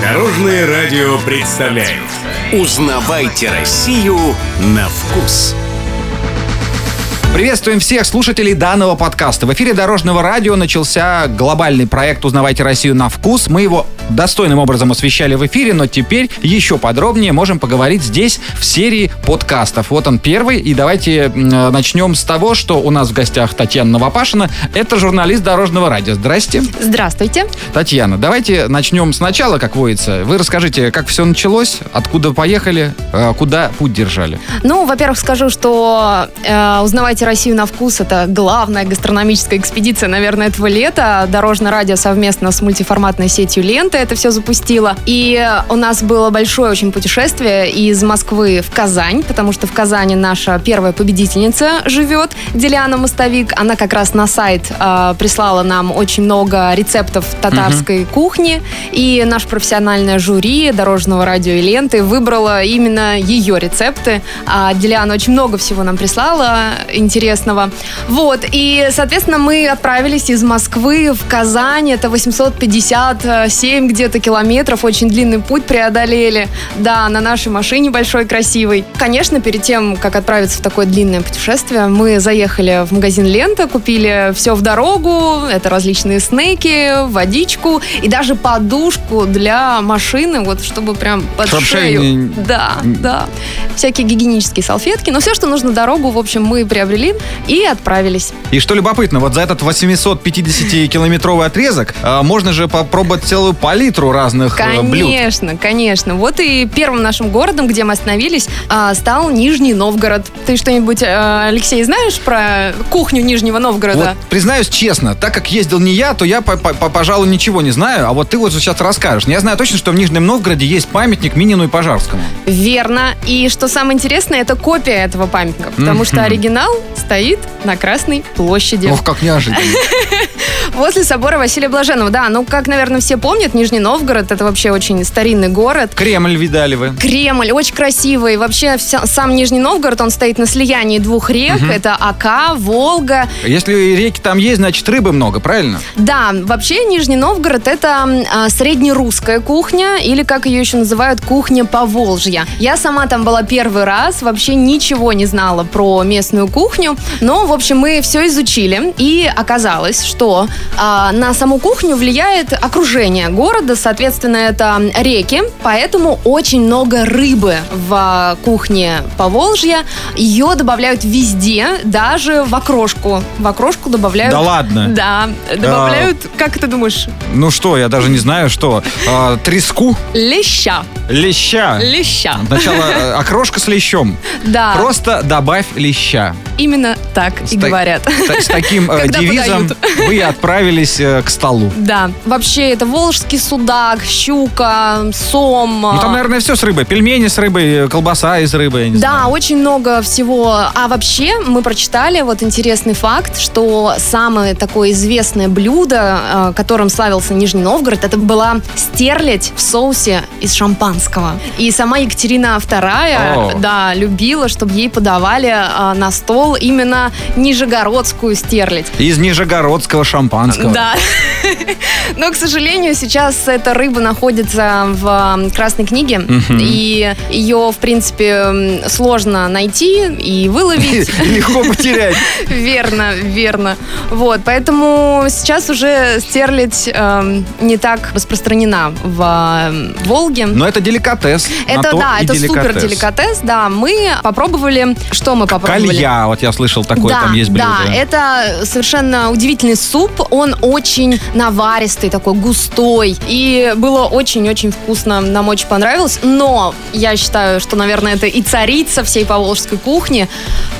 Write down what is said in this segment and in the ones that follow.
Дорожное радио представляет Узнавайте Россию на вкус. Приветствуем всех слушателей данного подкаста. В эфире Дорожного радио начался глобальный проект «Узнавайте Россию на вкус». Мы его достойным образом освещали в эфире, но теперь еще подробнее можем поговорить здесь в серии подкастов. Вот он первый, и давайте начнем с того, что у нас в гостях Татьяна Новопашина. Это журналист Дорожного радио. Здрасте. Здравствуйте. Татьяна, давайте начнем сначала, как водится. Вы расскажите, как все началось, откуда поехали, э, куда путь держали. Ну, во-первых, скажу, что э, «Узнавайте Россию на вкус» — это главная гастрономическая экспедиция, наверное, этого лета. Дорожное радио совместно с мультиформатной сетью «Лента» это все запустила. И у нас было большое очень путешествие из Москвы в Казань, потому что в Казани наша первая победительница живет, Деляна Мостовик. Она как раз на сайт э, прислала нам очень много рецептов татарской угу. кухни. И наше профессиональное жюри Дорожного радио и ленты выбрало именно ее рецепты. А Деляна очень много всего нам прислала интересного. Вот. И, соответственно, мы отправились из Москвы в Казань. Это 857 где-то километров, очень длинный путь преодолели. Да, на нашей машине большой, красивой. Конечно, перед тем, как отправиться в такое длинное путешествие, мы заехали в магазин Лента, купили все в дорогу. Это различные снеки, водичку и даже подушку для машины, вот чтобы прям под Чтоб шею. Не... Да, да. Всякие гигиенические салфетки. Но все, что нужно дорогу, в общем, мы приобрели и отправились. И что любопытно, вот за этот 850-километровый отрезок а, можно же попробовать целую пальму палитру разных конечно, э, блюд. Конечно, конечно. Вот и первым нашим городом, где мы остановились, а, стал Нижний Новгород. Ты что-нибудь, э, Алексей, знаешь про кухню Нижнего Новгорода? Вот, признаюсь честно, так как ездил не я, то я, пожалуй, ничего не знаю, а вот ты вот сейчас расскажешь. Я знаю точно, что в Нижнем Новгороде есть памятник Минину и Пожарскому. Верно. И что самое интересное, это копия этого памятника, потому что оригинал стоит на Красной площади. Ох, как неожиданно. Возле собора Василия Блаженного. Да, ну, как, наверное, все помнят, Нижний Новгород это вообще очень старинный город. Кремль видали вы? Кремль, очень красивый. Вообще вся, сам Нижний Новгород, он стоит на слиянии двух рек. Угу. Это Ака, Волга. Если реки там есть, значит рыбы много, правильно? Да, вообще Нижний Новгород это а, среднерусская кухня, или как ее еще называют, кухня Поволжья. Я сама там была первый раз, вообще ничего не знала про местную кухню, но, в общем, мы все изучили, и оказалось, что а, на саму кухню влияет окружение города, соответственно, это реки, поэтому очень много рыбы в кухне Поволжья. Ее добавляют везде, даже в окрошку. В окрошку добавляют... Да ладно? Да, добавляют, а, как ты думаешь? Ну что, я даже не знаю, что. А, треску? Леща. Леща? Леща. Сначала э, окрошка с лещом. Да. Просто добавь леща. Именно так и говорят. С таким э, девизом вы отправились э, к столу. Да. Вообще, это волжский судак, щука, сом. Ну, там, наверное, все с рыбой. Пельмени с рыбой, колбаса из рыбы. Да, очень много всего. А вообще, мы прочитали вот интересный факт, что самое такое известное блюдо, которым славился Нижний Новгород, это была стерлядь в соусе из шампанского. И сама Екатерина II, oh. да, любила, чтобы ей подавали на стол именно нижегородскую стерлядь. Из нижегородского шампанского. Да. Но, к сожалению, сейчас эта рыба находится в Красной книге, и ее, в принципе, сложно найти и выловить. Легко потерять. Верно, верно. Вот, поэтому сейчас уже стерлядь э, не так распространена в э, Волге. Но это деликатес. Это, да, это супер деликатес, да. Мы попробовали, что мы попробовали? Калья, вот я слышал, такое да, там есть блюдо. Да, это совершенно удивительный суп. Он очень наваристый, такой густой. И было очень-очень вкусно. Нам очень понравилось. Но я считаю, что, наверное, это и царица всей поволжской кухни.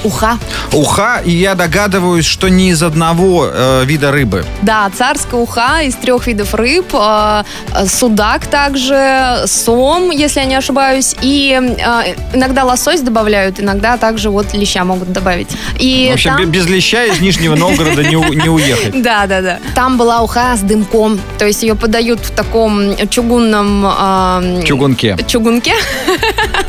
Уха. Уха, и я догадываюсь, что не из одного э, вида рыбы. Да, царская уха из трех видов рыб. Э, судак также, сом, если я не ошибаюсь. И э, иногда лосось добавляют, иногда также вот леща могут добавить. И в общем, там... без леща из Нижнего Новгорода не, не уехать. Да, да, да. Там была уха с дымком. То есть ее подают в таком чугунном... Чугунке. Чугунке.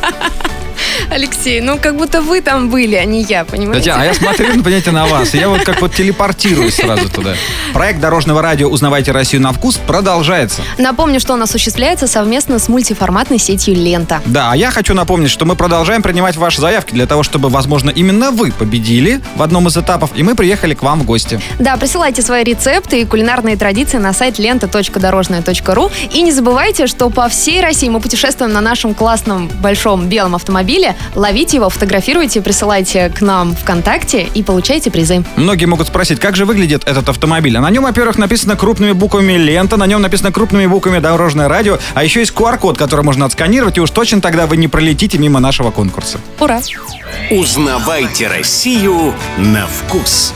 Алексей, ну как будто вы там были, а не я, понимаете? Татьяна, а я смотрю, ну, понимаете, на вас. Я вот как вот телепортируюсь сразу туда. Проект Дорожного радио «Узнавайте Россию на вкус» продолжается. Напомню, что он осуществляется совместно с мультиформатной сетью «Лента». Да, а я хочу напомнить, что мы продолжаем принимать ваши заявки для того, чтобы, возможно, именно вы победили в одном из этапов, и мы приехали к вам в гости. Да, присылайте свои рецепты и кулинарные традиции на сайт лента.дорожная.ру. И не забывайте, что по всей России мы путешествуем на нашем классном большом белом автомобиле. Ловите его, фотографируйте, присылайте к нам ВКонтакте и получайте призы. Многие могут спросить, как же выглядит этот автомобиль. А на нем, во-первых, написано крупными буквами «Лента», на нем написано крупными буквами «Дорожное радио», а еще есть QR-код, который можно отсканировать, и уж точно тогда вы не пролетите мимо нашего конкурса. Ура! Узнавайте Россию на вкус.